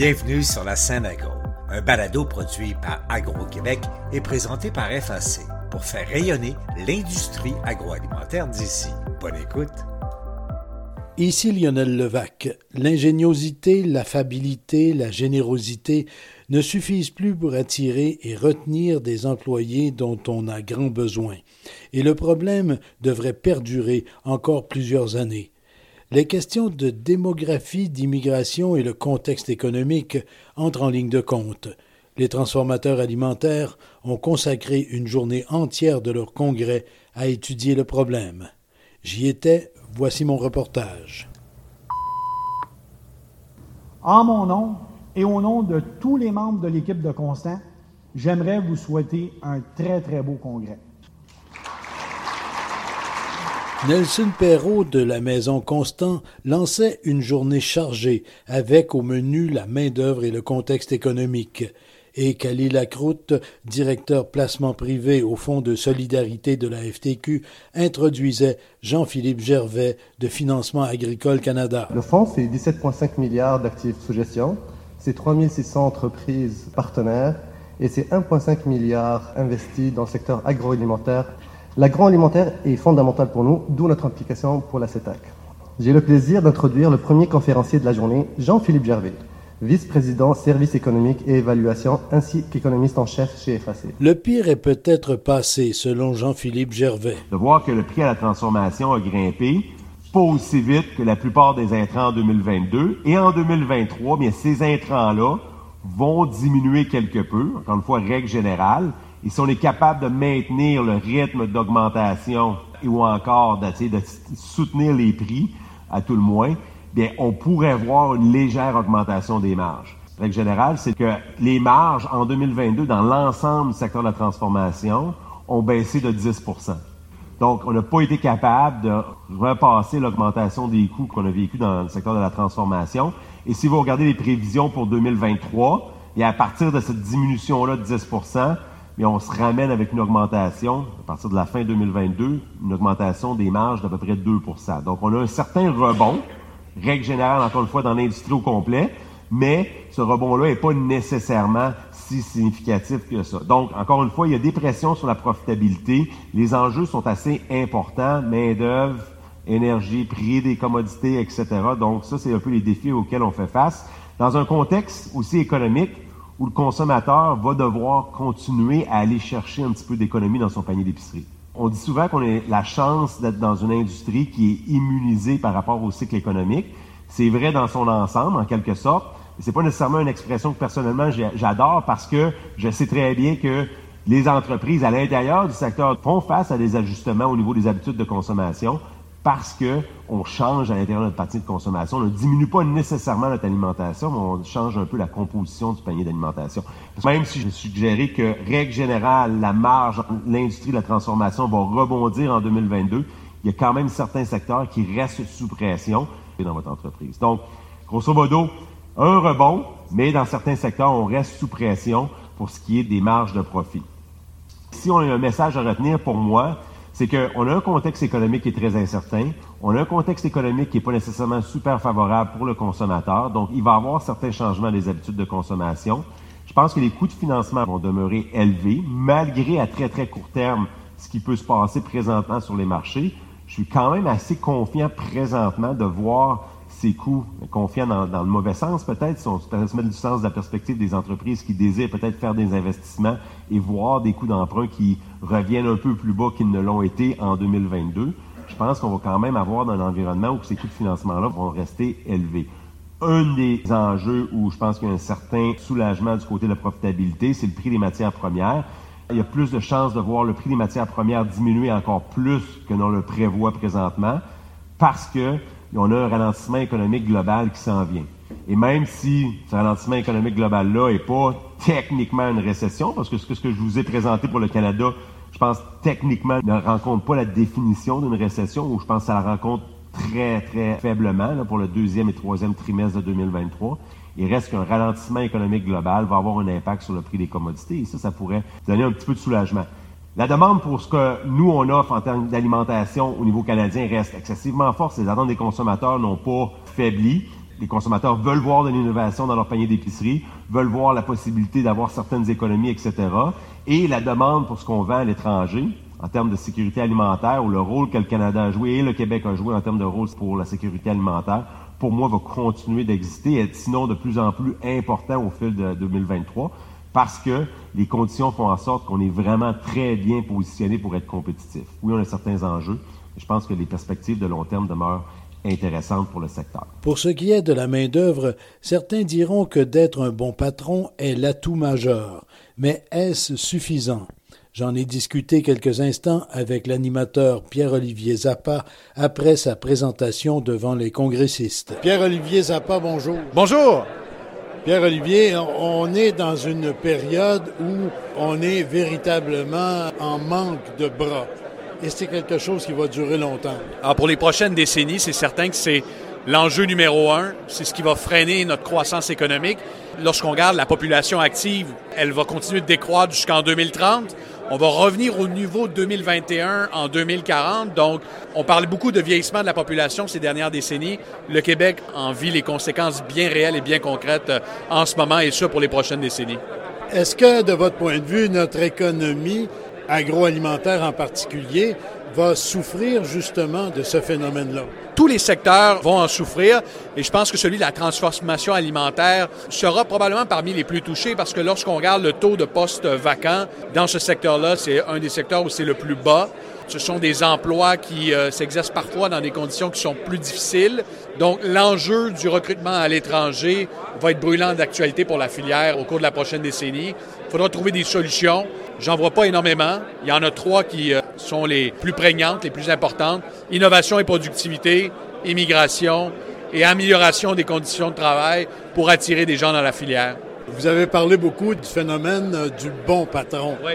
Bienvenue sur la scène agro, un balado produit par Agro-Québec et présenté par FAC pour faire rayonner l'industrie agroalimentaire d'ici. Bonne écoute. Ici Lionel Levac. L'ingéniosité, l'affabilité, la générosité ne suffisent plus pour attirer et retenir des employés dont on a grand besoin. Et le problème devrait perdurer encore plusieurs années. Les questions de démographie, d'immigration et le contexte économique entrent en ligne de compte. Les transformateurs alimentaires ont consacré une journée entière de leur congrès à étudier le problème. J'y étais, voici mon reportage. En mon nom et au nom de tous les membres de l'équipe de Constant, j'aimerais vous souhaiter un très très beau congrès. Nelson Perrault de la Maison Constant lançait une journée chargée avec au menu la main-d'œuvre et le contexte économique. Et Khalil Lacroute, directeur placement privé au Fonds de solidarité de la FTQ, introduisait Jean-Philippe Gervais de Financement agricole Canada. Le fonds, c'est 17,5 milliards d'actifs sous gestion, c'est 3600 entreprises partenaires et c'est 1,5 milliard investis dans le secteur agroalimentaire L'agroalimentaire est fondamental pour nous, d'où notre implication pour la CETAC. J'ai le plaisir d'introduire le premier conférencier de la journée, Jean-Philippe Gervais, vice-président service économique et évaluation, ainsi qu'économiste en chef chez FAC. Le pire est peut-être passé, selon Jean-Philippe Gervais. De voir que le prix à la transformation a grimpé, pas aussi vite que la plupart des intrants en 2022, et en 2023, bien, ces intrants-là vont diminuer quelque peu, encore une fois, règle générale, et si on est capable de maintenir le rythme d'augmentation ou encore de, soutenir les prix, à tout le moins, bien, on pourrait voir une légère augmentation des marges. La règle générale, c'est que les marges en 2022 dans l'ensemble du secteur de la transformation ont baissé de 10 donc, on n'a pas été capable de repasser l'augmentation des coûts qu'on a vécu dans le secteur de la transformation. Et si vous regardez les prévisions pour 2023, et à partir de cette diminution-là de 10 mais on se ramène avec une augmentation, à partir de la fin 2022, une augmentation des marges d'à peu près 2% Donc, on a un certain rebond, règle générale, encore une fois, dans l'industrie au complet, mais ce rebond-là n'est pas nécessairement si significatif que ça. Donc, encore une fois, il y a des pressions sur la profitabilité. Les enjeux sont assez importants, main-d'œuvre, énergie, prix des commodités, etc. Donc, ça, c'est un peu les défis auxquels on fait face. Dans un contexte aussi économique, où le consommateur va devoir continuer à aller chercher un petit peu d'économie dans son panier d'épicerie. On dit souvent qu'on a la chance d'être dans une industrie qui est immunisée par rapport au cycle économique. C'est vrai dans son ensemble, en quelque sorte. Mais c'est pas nécessairement une expression que personnellement j'adore parce que je sais très bien que les entreprises à l'intérieur du secteur font face à des ajustements au niveau des habitudes de consommation parce que on change à l'intérieur de notre partie de consommation. On ne diminue pas nécessairement notre alimentation, mais on change un peu la composition du panier d'alimentation. Même si je suggérais que, règle générale, la marge, l'industrie de la transformation va rebondir en 2022, il y a quand même certains secteurs qui restent sous pression dans votre entreprise. Donc, grosso modo, un rebond, mais dans certains secteurs, on reste sous pression pour ce qui est des marges de profit. Si on a un message à retenir pour moi, c'est qu'on a un contexte économique qui est très incertain, on a un contexte économique qui n'est pas nécessairement super favorable pour le consommateur, donc il va y avoir certains changements des habitudes de consommation. Je pense que les coûts de financement vont demeurer élevés, malgré à très très court terme ce qui peut se passer présentement sur les marchés. Je suis quand même assez confiant présentement de voir ces coûts, confiants dans, le mauvais sens peut-être, si on du sens de la perspective des entreprises qui désirent peut-être faire des investissements et voir des coûts d'emprunt qui reviennent un peu plus bas qu'ils ne l'ont été en 2022, je pense qu'on va quand même avoir un environnement où ces coûts de financement-là vont rester élevés. Un des enjeux où je pense qu'il y a un certain soulagement du côté de la profitabilité, c'est le prix des matières premières. Il y a plus de chances de voir le prix des matières premières diminuer encore plus que l'on le prévoit présentement parce que on a un ralentissement économique global qui s'en vient. Et même si ce ralentissement économique global-là n'est pas techniquement une récession, parce que ce que je vous ai présenté pour le Canada, je pense techniquement ne rencontre pas la définition d'une récession, ou je pense que ça la rencontre très, très faiblement pour le deuxième et troisième trimestre de 2023. Il reste qu'un ralentissement économique global va avoir un impact sur le prix des commodités, et ça, ça pourrait donner un petit peu de soulagement. La demande pour ce que nous, on offre en termes d'alimentation au niveau canadien reste excessivement forte. Les attentes des consommateurs n'ont pas faibli. les consommateurs veulent voir de l'innovation dans leur panier d'épicerie, veulent voir la possibilité d'avoir certaines économies, etc. Et la demande pour ce qu'on vend à l'étranger, en termes de sécurité alimentaire, ou le rôle que le Canada a joué et le Québec a joué en termes de rôle pour la sécurité alimentaire, pour moi, va continuer d'exister, et être sinon de plus en plus important au fil de 2023, parce que les conditions font en sorte qu'on est vraiment très bien positionné pour être compétitif. Oui, on a certains enjeux, mais je pense que les perspectives de long terme demeurent intéressantes pour le secteur. Pour ce qui est de la main-d'œuvre, certains diront que d'être un bon patron est l'atout majeur. Mais est-ce suffisant? J'en ai discuté quelques instants avec l'animateur Pierre-Olivier Zappa après sa présentation devant les congressistes. Pierre-Olivier Zappa, bonjour. Bonjour. Pierre-Olivier, on est dans une période où on est véritablement en manque de bras. Et c'est quelque chose qui va durer longtemps. Alors pour les prochaines décennies, c'est certain que c'est l'enjeu numéro un. C'est ce qui va freiner notre croissance économique. Lorsqu'on regarde la population active, elle va continuer de décroître jusqu'en 2030. On va revenir au niveau 2021 en 2040. Donc, on parle beaucoup de vieillissement de la population ces dernières décennies. Le Québec en vit les conséquences bien réelles et bien concrètes euh, en ce moment et ça pour les prochaines décennies. Est-ce que, de votre point de vue, notre économie agroalimentaire en particulier va souffrir justement de ce phénomène-là? Tous les secteurs vont en souffrir et je pense que celui de la transformation alimentaire sera probablement parmi les plus touchés parce que lorsqu'on regarde le taux de postes vacants dans ce secteur-là, c'est un des secteurs où c'est le plus bas. Ce sont des emplois qui euh, s'exercent parfois dans des conditions qui sont plus difficiles. Donc, l'enjeu du recrutement à l'étranger va être brûlant d'actualité pour la filière au cours de la prochaine décennie. Il faudra trouver des solutions. J'en vois pas énormément. Il y en a trois qui euh, sont les plus prégnantes, les plus importantes. Innovation et productivité, immigration et amélioration des conditions de travail pour attirer des gens dans la filière. Vous avez parlé beaucoup du phénomène euh, du bon patron. Oui.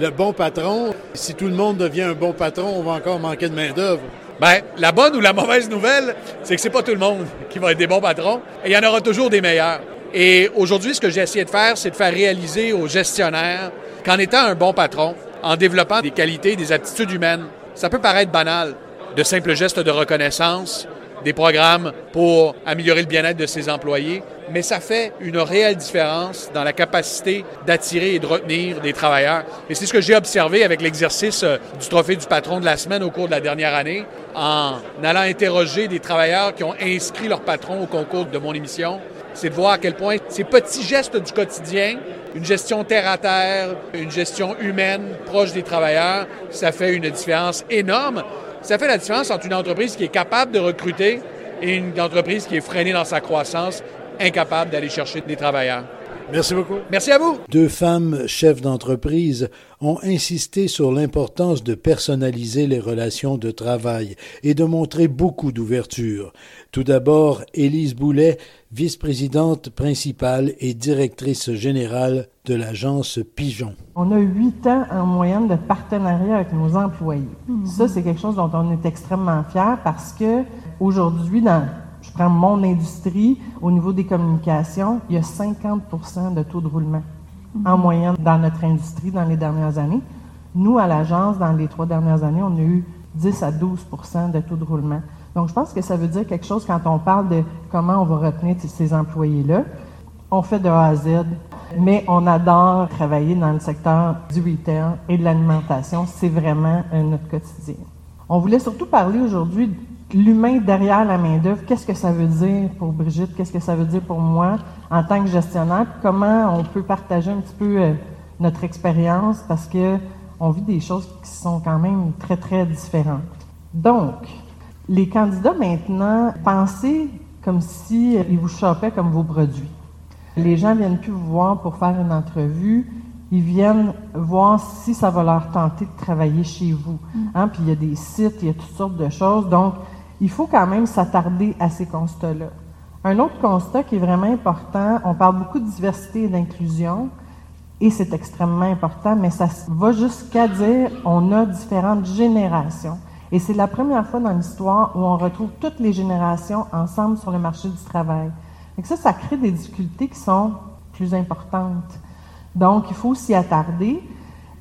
Le bon patron, si tout le monde devient un bon patron, on va encore manquer de main-d'œuvre. Ben, la bonne ou la mauvaise nouvelle, c'est que c'est pas tout le monde qui va être des bons patrons et il y en aura toujours des meilleurs. Et aujourd'hui, ce que j'ai essayé de faire, c'est de faire réaliser aux gestionnaires qu'en étant un bon patron, en développant des qualités, des aptitudes humaines, ça peut paraître banal, de simples gestes de reconnaissance, des programmes pour améliorer le bien-être de ses employés, mais ça fait une réelle différence dans la capacité d'attirer et de retenir des travailleurs. Et c'est ce que j'ai observé avec l'exercice euh, du trophée du patron de la semaine au cours de la dernière année, en allant interroger des travailleurs qui ont inscrit leur patron au concours de mon émission. C'est de voir à quel point ces petits gestes du quotidien, une gestion terre à terre, une gestion humaine proche des travailleurs, ça fait une différence énorme. Ça fait la différence entre une entreprise qui est capable de recruter et une entreprise qui est freinée dans sa croissance, incapable d'aller chercher des travailleurs. Merci beaucoup. Merci à vous. Deux femmes chefs d'entreprise ont insisté sur l'importance de personnaliser les relations de travail et de montrer beaucoup d'ouverture. Tout d'abord, Élise Boulet, vice-présidente principale et directrice générale de l'agence Pigeon. On a huit ans en moyenne de partenariat avec nos employés. Ça, c'est quelque chose dont on est extrêmement fier parce que aujourd'hui, dans prends mon industrie, au niveau des communications, il y a 50 de taux de roulement en moyenne dans notre industrie dans les dernières années. Nous, à l'agence, dans les trois dernières années, on a eu 10 à 12 de taux de roulement. Donc, je pense que ça veut dire quelque chose quand on parle de comment on va retenir ces employés-là. On fait de A à Z, mais on adore travailler dans le secteur du retail et de l'alimentation. C'est vraiment notre quotidien. On voulait surtout parler aujourd'hui l'humain derrière la main-d'œuvre, qu'est-ce que ça veut dire pour Brigitte, qu'est-ce que ça veut dire pour moi en tant que gestionnaire, comment on peut partager un petit peu euh, notre expérience parce que on vit des choses qui sont quand même très, très différentes. Donc, les candidats maintenant, pensez comme si ils vous chopaient comme vos produits. Les gens viennent plus vous voir pour faire une entrevue, ils viennent voir si ça va leur tenter de travailler chez vous. Hein? Puis il y a des sites, il y a toutes sortes de choses. Donc, il faut quand même s'attarder à ces constats-là. Un autre constat qui est vraiment important, on parle beaucoup de diversité et d'inclusion, et c'est extrêmement important, mais ça va jusqu'à dire on a différentes générations. Et c'est la première fois dans l'histoire où on retrouve toutes les générations ensemble sur le marché du travail. Et ça, ça crée des difficultés qui sont plus importantes. Donc, il faut s'y attarder.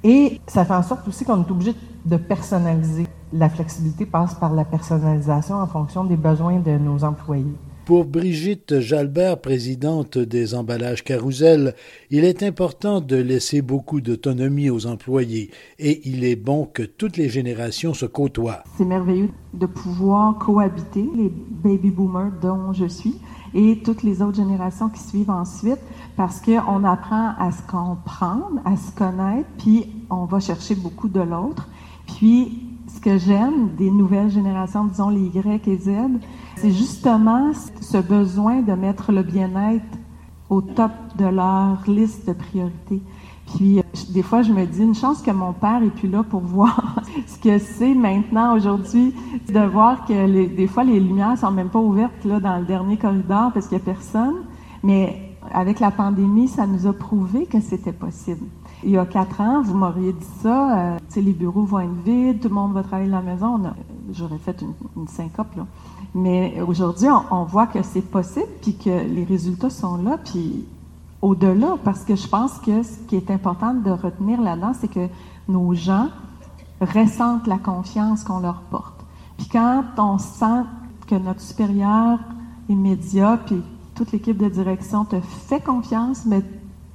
Et ça fait en sorte aussi qu'on est obligé de personnaliser. La flexibilité passe par la personnalisation en fonction des besoins de nos employés. Pour Brigitte Jalbert, présidente des emballages Carousel, il est important de laisser beaucoup d'autonomie aux employés et il est bon que toutes les générations se côtoient. C'est merveilleux de pouvoir cohabiter, les baby boomers dont je suis, et toutes les autres générations qui suivent ensuite, parce qu'on apprend à se comprendre, à se connaître, puis on va chercher beaucoup de l'autre. Puis, ce que j'aime des nouvelles générations, disons les Y et Z, c'est justement ce besoin de mettre le bien-être au top de leur liste de priorités. Puis, des fois, je me dis, une chance que mon père est plus là pour voir ce que c'est maintenant, aujourd'hui, de voir que des fois, les lumières sont même pas ouvertes là, dans le dernier corridor parce qu'il y a personne. Mais avec la pandémie, ça nous a prouvé que c'était possible. Il y a quatre ans, vous m'auriez dit ça, euh, les bureaux vont être vides, tout le monde va travailler à la maison. J'aurais fait une, syncope. Mais aujourd'hui, on, voit que c'est possible, puis que les résultats sont là, puis au-delà, parce que je pense que ce qui est important de retenir là-dedans, c'est que nos gens ressentent la confiance qu'on leur porte. Puis quand on sent que notre supérieur immédiat, puis toute l'équipe de direction te fait confiance, mais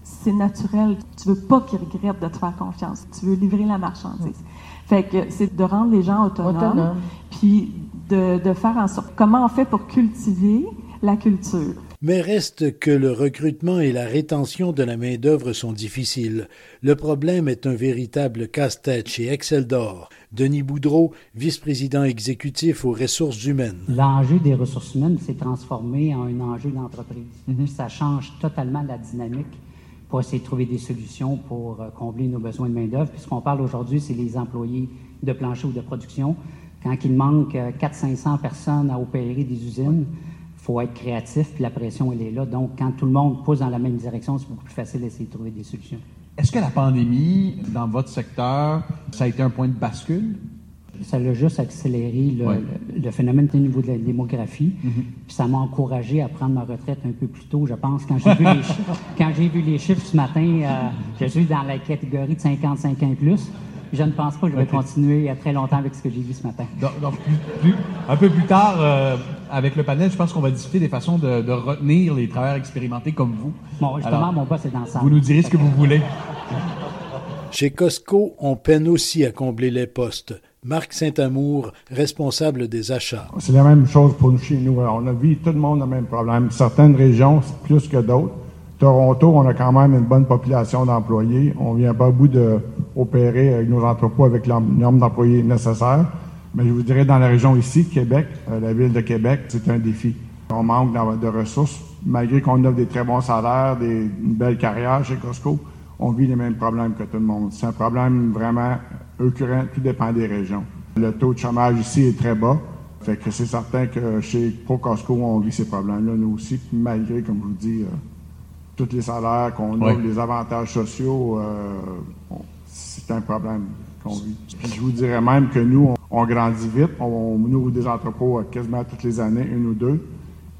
c'est naturel. Tu veux pas qu'ils regrettent de te faire confiance. Tu veux livrer la marchandise. Fait que c'est de rendre les gens autonomes, autonomes. puis de, faire en sorte comment on fait pour cultiver la culture? Mais reste que le recrutement et la rétention de la main-d'œuvre sont difficiles. Le problème est un véritable casse-tête chez Excel d'Or. Denis Boudreau, vice-président exécutif aux ressources humaines. L'enjeu des ressources humaines s'est transformé en un enjeu d'entreprise. Mhm. Ça change totalement la dynamique pour essayer de trouver des solutions pour euh, combler nos besoins de main-d'œuvre. Puisqu'on parle aujourd'hui, c'est les employés de plancher ou de production quand il manque 400-500 euh, personnes à opérer des usines, faut être créatif, puis la pression, elle est là. Donc, quand tout le monde pousse dans la même direction, c'est beaucoup plus facile d'essayer de trouver des solutions. Est-ce que la pandémie, dans votre secteur, ça a été un point de bascule? Ça a juste accéléré le, phénomène au niveau de la démographie. Mm-hmm. Puis ça m'a encouragé à prendre ma retraite un peu plus tôt, je pense. Quand j'ai vu, les chiffres, quand j'ai vu les chiffres ce matin, euh, je suis dans la catégorie de 55 ans et plus. Je ne pense pas que je vais continuer continuer très longtemps avec ce que j'ai vu ce matin. Donc, un peu plus tard, euh, avec le panel, je pense qu'on va discuter des façons de, retenir les travailleurs expérimentés comme vous. Bon, justement, mon boss est dans ça. Vous nous direz ce que vous voulez. Chez Costco, on peine aussi à combler les postes. Marc Saint-Amour, responsable des achats. C'est la même chose pour nous chez nous. On a vu tout le monde le même problème. Certaines régions, plus que d'autres. Toronto, on a quand même une bonne population d'employés. On vient pas au bout d'opérer avec nos entrepôts avec le nombre d'employés nécessaire. Mais je vous dirais, dans la région ici, Québec, euh, la ville de Québec, c'est un défi. On manque de ressources. Malgré qu'on offre des très bons salaires, des, une belle carrière chez Costco, on vit les mêmes problèmes que tout le monde. C'est un problème vraiment récurrent, tout dépend des régions. Le taux de chômage ici est très bas. Fait que c'est certain que chez Pro Costco, on vit ces problèmes-là, nous aussi, malgré, comme je vous dis, euh, tous les salaires qu'on a, les avantages sociaux, euh, c'est un problème qu'on vit. je vous dirais même que nous, on, grandit vite. On, ouvre des entrepôts quasiment toutes les années, une ou deux.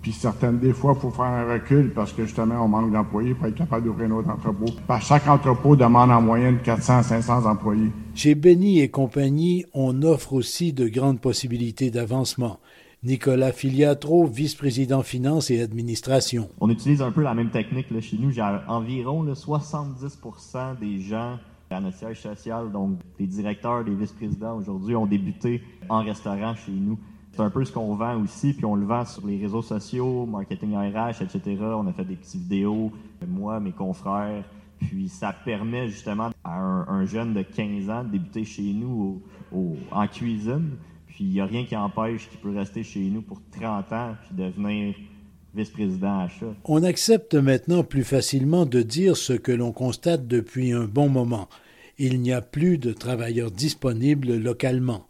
Puis certaines, des fois, il faut faire un recul parce que justement, on manque d'employés pour être capable d'ouvrir un autre entrepôt. chaque entrepôt demande en moyenne 400 à 500 employés. Chez Benny et compagnie, on offre aussi de grandes possibilités d'avancement. Nicolas Filiatro, vice-président finance et administration. On utilise un peu la même technique chez nous. J'ai environ 70% des gens à notre siège social, donc des directeurs, des vice-présidents aujourd'hui, ont débuté en restaurant chez nous. C'est un peu ce qu'on vend aussi, puis on le vend sur les réseaux sociaux, marketing RH, etc. On a fait des petites vidéos, moi, mes confrères, puis ça permet justement à un, jeune de 15 ans de débuter chez nous en cuisine puis il n'y a rien qui empêche qu'il peut rester chez nous pour 30 ans puis devenir vice-président achat. On accepte maintenant plus facilement de dire ce que l'on constate depuis un bon moment. Il n'y a plus de travailleurs disponibles localement.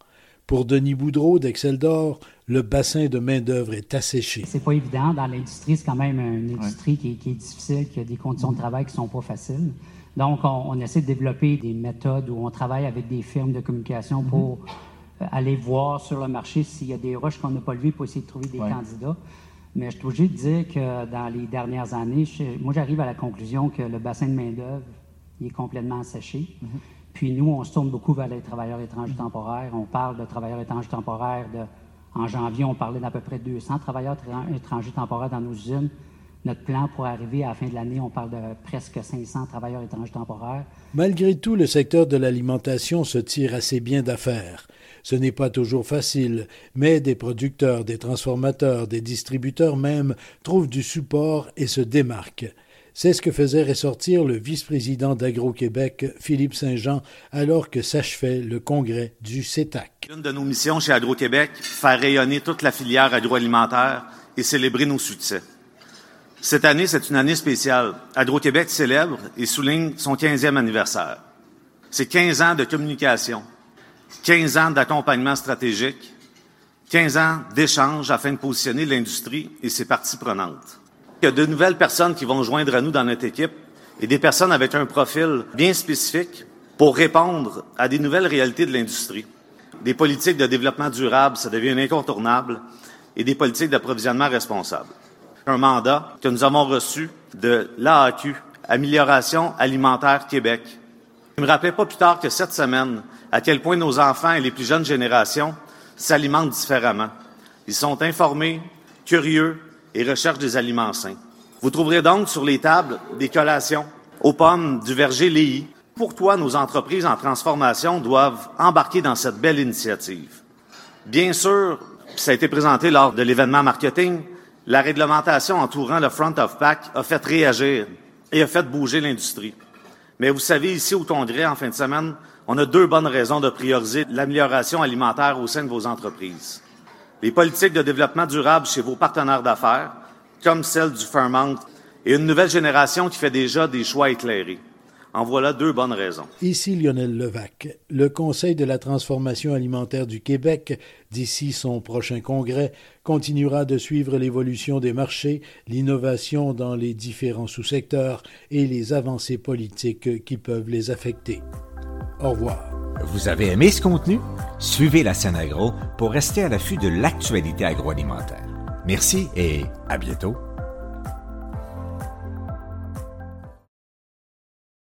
Pour Denis Boudreau d'Excel d'Or, le bassin de main-d'œuvre est asséché. C'est pas évident. Dans l'industrie, c'est quand même une industrie qui, est, difficile, qui a des conditions de travail qui sont pas faciles. Donc, on, essaie de développer des méthodes où on travaille avec des firmes de communication pour euh, aller voir sur le marché s'il y a des roches qu'on n'a pas levées pour essayer de trouver des candidats. Mais je suis obligé de dire que dans les dernières années, moi, j'arrive à la conclusion que le bassin de main-d'œuvre est complètement asséché. Mm-hmm. Puis nous, on se tourne beaucoup vers les travailleurs étrangers temporaires. On parle de travailleurs étrangers temporaires de En janvier, on parlait d'à peu près 200 travailleurs étrangers temporaires dans nos usines. Notre plan pour arriver à la fin de l'année, on parle de presque 500 travailleurs étrangers temporaires. Malgré tout, le secteur de l'alimentation se tire assez bien d'affaires. Ce n'est pas toujours facile, mais des producteurs, des transformateurs, des distributeurs même trouvent du support et se démarquent. C'est ce que faisait ressortir le vice-président d'Agro-Québec, Philippe Saint-Jean, alors que s'achevait le congrès du CETAC. Une de nos missions chez Agro-Québec, faire rayonner toute la filière agroalimentaire et célébrer nos succès. Cette année, c'est une année spéciale. Agro-Québec célèbre et souligne son 15e anniversaire. C'est 15 ans de communication, 15 ans d'accompagnement stratégique, 15 ans d'échange afin de positionner l'industrie et ses parties prenantes. Il y a de nouvelles personnes qui vont joindre à nous dans notre équipe et des personnes avec un profil bien spécifique pour répondre à des nouvelles réalités de l'industrie. Des politiques de développement durable, ça devient incontournable, et des politiques d'approvisionnement responsable un mandat que nous avons reçu de l'AAQ, Amélioration alimentaire Québec. Je me rappelais pas plus tard que cette semaine à quel point nos enfants et les plus jeunes générations s'alimentent différemment. Ils sont informés, curieux et recherchent des aliments sains. Vous trouverez donc sur les tables des collations aux pommes du verger Léhi. Pourquoi nos entreprises en transformation doivent embarquer dans cette belle initiative? Bien sûr, ça a été présenté lors de l'événement marketing, la réglementation entourant le front of pack a fait réagir et a fait bouger l'industrie. Mais vous savez, ici au Congrès, en fin de semaine, on a deux bonnes raisons de prioriser l'amélioration alimentaire au sein de vos entreprises. Les politiques de développement durable chez vos partenaires d'affaires, comme celle du Fairmount, et une nouvelle génération qui fait déjà des choix éclairés. En voilà deux bonnes raisons. Ici Lionel Levac. Le Conseil de la transformation alimentaire du Québec, d'ici son prochain congrès, continuera de suivre l'évolution des marchés, l'innovation dans les différents sous-secteurs et les avancées politiques qui peuvent les affecter. Au revoir. Vous avez aimé ce contenu? Suivez la scène agro pour rester à l'affût de l'actualité agroalimentaire. Merci et à bientôt.